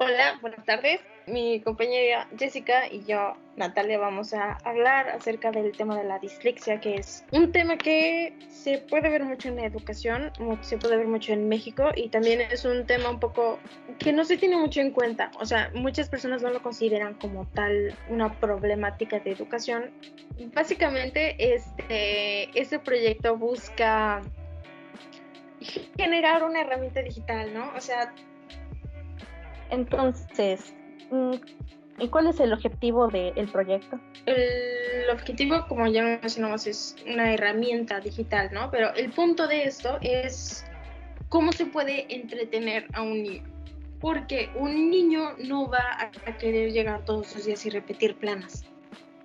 Hola, buenas tardes. Mi compañera Jessica y yo, Natalia, vamos a hablar acerca del tema de la dislexia, que es un tema que se puede ver mucho en la educación, se puede ver mucho en México y también es un tema un poco que no se tiene mucho en cuenta. O sea, muchas personas no lo consideran como tal una problemática de educación. Básicamente, este, este proyecto busca generar una herramienta digital, ¿no? O sea, entonces, mm, ¿y cuál es el objetivo del proyecto? El objetivo, como ya mencionamos, es una herramienta digital, ¿no? Pero el punto de esto es cómo se puede entretener a un niño. Porque un niño no va a querer llegar todos los días y repetir planas.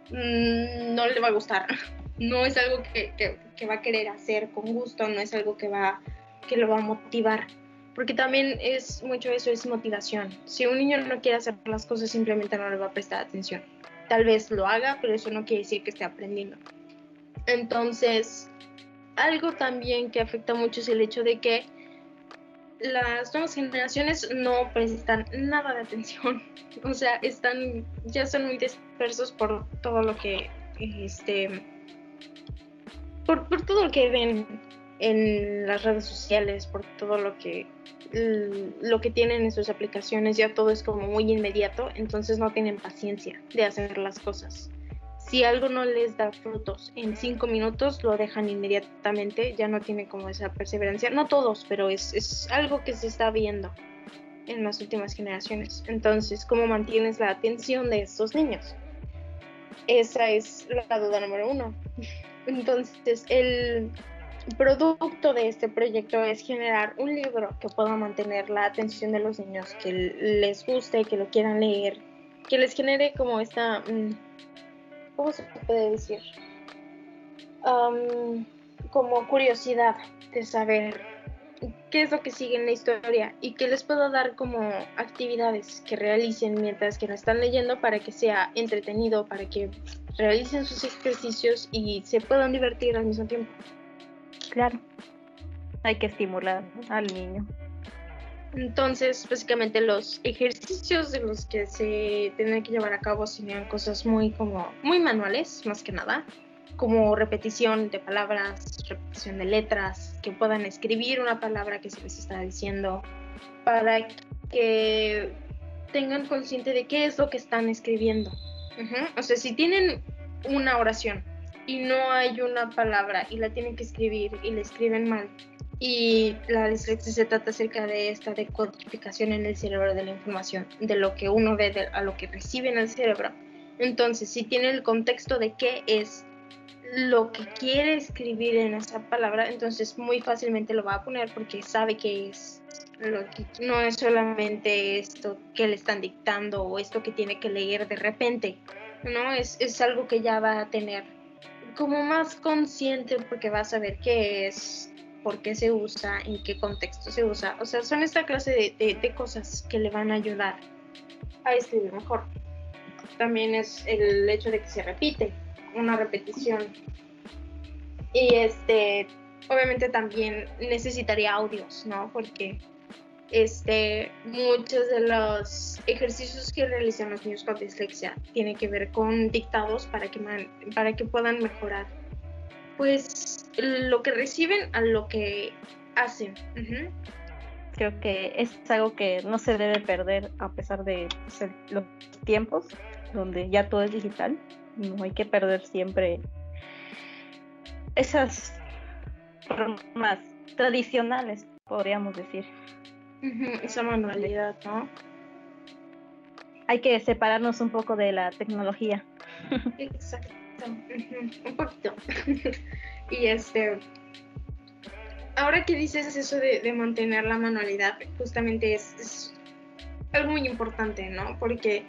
Mm, no le va a gustar. No es algo que, que va a querer hacer con gusto, no es algo que, va, que lo va a motivar porque también es mucho eso, es motivación. Si un niño no quiere hacer las cosas, simplemente no le va a prestar atención. Tal vez lo haga, pero eso no quiere decir que esté aprendiendo. Entonces, algo también que afecta mucho es el hecho de que las nuevas generaciones no prestan nada de atención. O sea, están, ya son muy dispersos por todo lo que, este, por, por todo lo que ven en las redes sociales, por todo lo que lo que tienen en sus aplicaciones, ya todo es como muy inmediato, entonces no tienen paciencia de hacer las cosas. Si algo no les da frutos en cinco minutos, lo dejan inmediatamente, ya no tienen como esa perseverancia. No todos, pero es, es algo que se está viendo en las últimas generaciones. Entonces, ¿cómo mantienes la atención de estos niños? Esa es la duda número uno. Entonces, el, producto de este proyecto es generar un libro que pueda mantener la atención de los niños, que les guste, que lo quieran leer, que les genere como esta, mm, ¿cómo se puede decir? como curiosidad de saber qué es lo que sigue en la historia y que les pueda dar como actividades que realicen mientras que lo están leyendo para que sea entretenido, para que realicen sus ejercicios y se puedan divertir al mismo tiempo. Claro, hay que estimular al niño. Entonces, básicamente los ejercicios de los que se tienen que llevar a cabo serían cosas muy como muy manuales, más que nada, como repetición de palabras, repetición de letras, que puedan escribir una palabra que se les está diciendo, para que tengan consciente de qué es lo que están escribiendo. O sea, si tienen una oración y no hay una palabra y la tienen que escribir y la escriben mal. Y la dislexia se trata acerca de esta decodificación en el cerebro de la información, de lo que uno ve a lo que recibe en el cerebro. Entonces, si tiene el contexto de qué es lo que quiere escribir en esa palabra, entonces muy fácilmente lo va a poner porque sabe que es lo que no es solamente esto que le están dictando o esto que tiene que leer de repente, no es, es algo que ya va a tener como más consciente porque vas a ver qué es, por qué se usa, en qué contexto se usa. O sea, son esta clase de, cosas que le van a ayudar a escribir mejor. También es el hecho de que se repite, una repetición. Y este, obviamente también necesitaría audios, ¿no? Porque este, muchos de los ejercicios que realizan los niños con dislexia tienen que ver con dictados para que, para que puedan mejorar pues lo que reciben a lo que hacen. Creo que es algo que no se debe perder a pesar de los tiempos donde ya todo es digital. No hay que perder siempre esas formas tradicionales, podríamos decir esa manualidad, ¿no? Hay que separarnos un poco de la tecnología. Exacto, un poquito. y este, ahora que dices eso de, mantener la manualidad, justamente es, es, algo muy importante, ¿no? Porque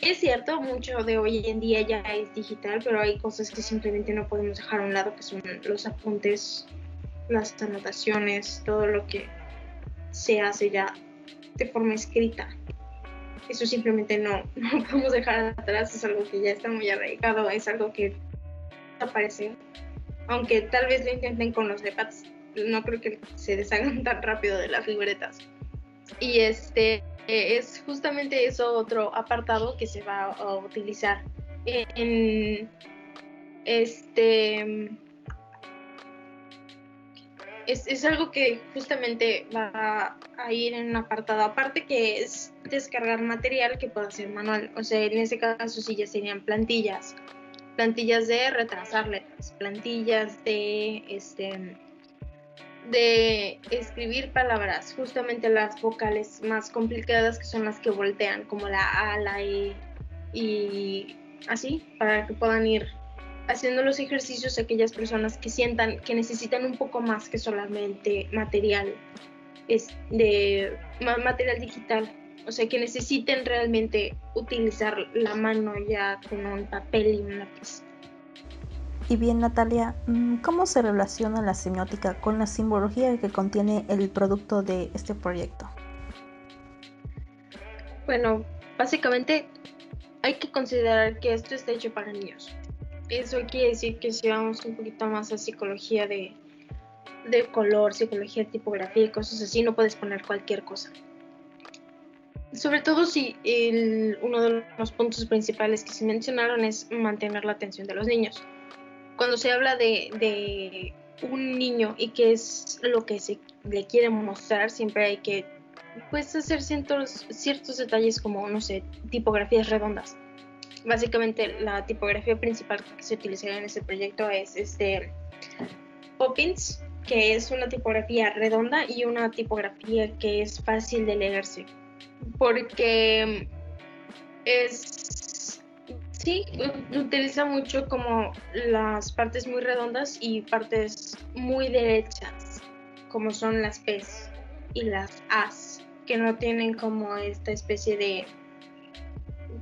es cierto, mucho de hoy en día ya es digital, pero hay cosas que simplemente no podemos dejar a un lado, que son los apuntes, las anotaciones, todo lo que se hace ya de forma escrita. Eso simplemente no, no podemos dejar atrás, es algo que ya está muy arraigado, es algo que aparece. Aunque tal vez lo intenten con los iPads, no creo que se deshagan tan rápido de las libretas. Y este, es justamente eso otro apartado que se va a utilizar en este es, algo que justamente va a ir en un apartado aparte que es descargar material que pueda ser manual. O sea, en ese caso sí ya serían plantillas. Plantillas de retrasar letras, plantillas de este de escribir palabras, justamente las vocales más complicadas que son las que voltean, como la A, la E y así, para que puedan ir haciendo los ejercicios aquellas personas que sientan que necesitan un poco más que solamente material es de material digital, o sea, que necesiten realmente utilizar la mano ya con un papel y un lápiz. Y bien, Natalia, mm, ¿cómo se relaciona la semiótica con la simbología que contiene el producto de este proyecto? Bueno, básicamente hay que considerar que esto está hecho para niños eso quiere decir que si vamos un poquito más a psicología de, color, psicología de tipografía y cosas así, no puedes poner cualquier cosa. Sobre todo si uno de los puntos principales que se mencionaron es mantener la atención de los niños. Cuando se habla de, un niño y qué es lo que se le quiere mostrar, siempre hay que pues, hacer ciertos, ciertos detalles como, no sé, tipografías redondas básicamente la tipografía principal que se utilizaría en este proyecto es este Poppins, que es una tipografía redonda y una tipografía que es fácil de leerse. Porque es sí, utiliza mucho como las partes muy redondas y partes muy derechas, como son las P's y las A's, que no tienen como esta especie de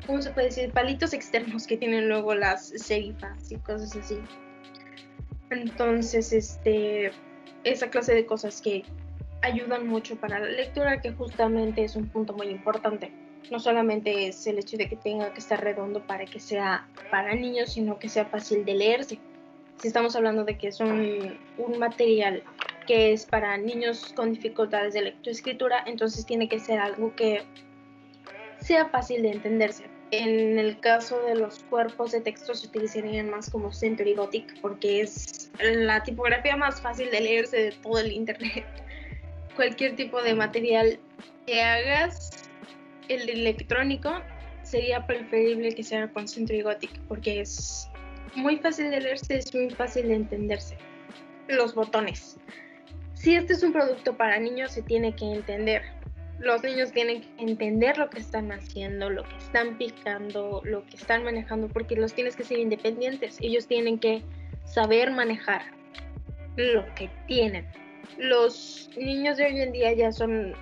¿cómo se puede decir? Palitos externos que tienen luego las serifas y cosas así. Entonces, este, esa clase de cosas que ayudan mucho para la lectura, que justamente es un punto muy importante. No solamente es el hecho de que tenga que estar redondo para que sea para niños, sino que sea fácil de leerse. Si estamos hablando de que es un, un material que es para niños con dificultades de lectoescritura, entonces tiene que ser algo que sea fácil de entenderse. En el caso de los cuerpos de texto se utilizarían más como Century Gothic porque es la tipografía más fácil de leerse de todo el internet. Cualquier tipo de material que hagas, el electrónico, sería preferible que sea con Century Gothic porque es muy fácil de leerse, es muy fácil de entenderse. Los botones. Si este es un producto para niños, se tiene que entender los niños tienen que entender lo que están haciendo, lo que están picando, lo que están manejando, porque los tienes que ser independientes. Ellos tienen que saber manejar lo que tienen. Los niños de hoy en día ya son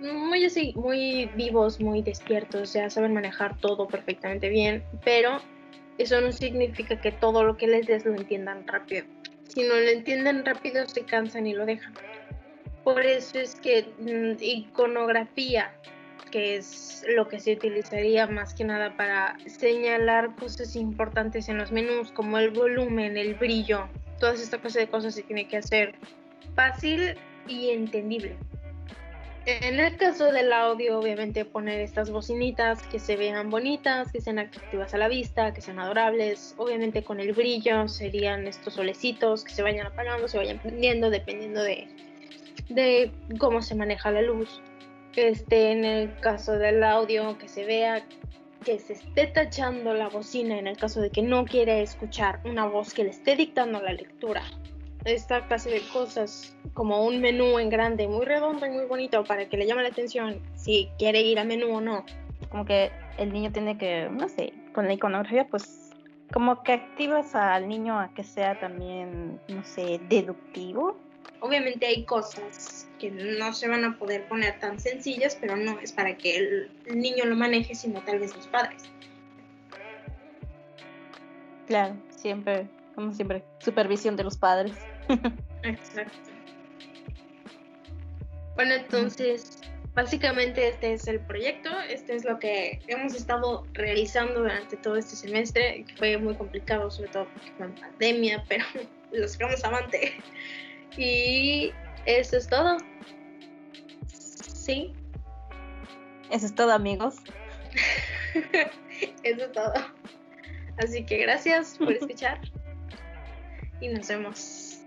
muy así, muy vivos, muy despiertos, ya saben manejar todo perfectamente bien, pero eso no significa que todo lo que les des lo entiendan rápido. Si no lo entienden rápido, se cansan y lo dejan. Por eso es que mm, iconografía, que es lo que se utilizaría más que nada para señalar cosas importantes en los menús, como el volumen, el brillo, todas estas clases de cosas se tiene que hacer fácil y entendible. En el caso del audio, obviamente poner estas bocinitas que se vean bonitas, que sean atractivas a la vista, que sean adorables. Obviamente con el brillo serían estos solecitos que se vayan apagando, se vayan prendiendo, dependiendo de, de cómo se maneja la luz. Este, en el caso del audio, que se vea que se esté tachando la bocina en el caso de que no quiere escuchar una voz que le esté dictando la lectura. Esta clase de cosas, como un menú en grande, muy redondo y muy bonito para que le llame la atención si quiere ir a menú o no. Como que el niño tiene que, no sé, con la iconografía, pues como que activas al niño a que sea también, no sé, deductivo Obviamente hay cosas que no se van a poder poner tan sencillas, pero no es para que el niño lo maneje, sino tal vez los padres. Claro, siempre, como siempre, supervisión de los padres. Exacto. Bueno, entonces, básicamente este es el proyecto, este es lo que hemos estado realizando durante todo este semestre, que fue muy complicado, sobre todo porque fue en pandemia, pero los sacamos avante. Y eso es todo. Sí. Eso es todo, amigos. Eso es todo. Así que gracias por escuchar y nos vemos.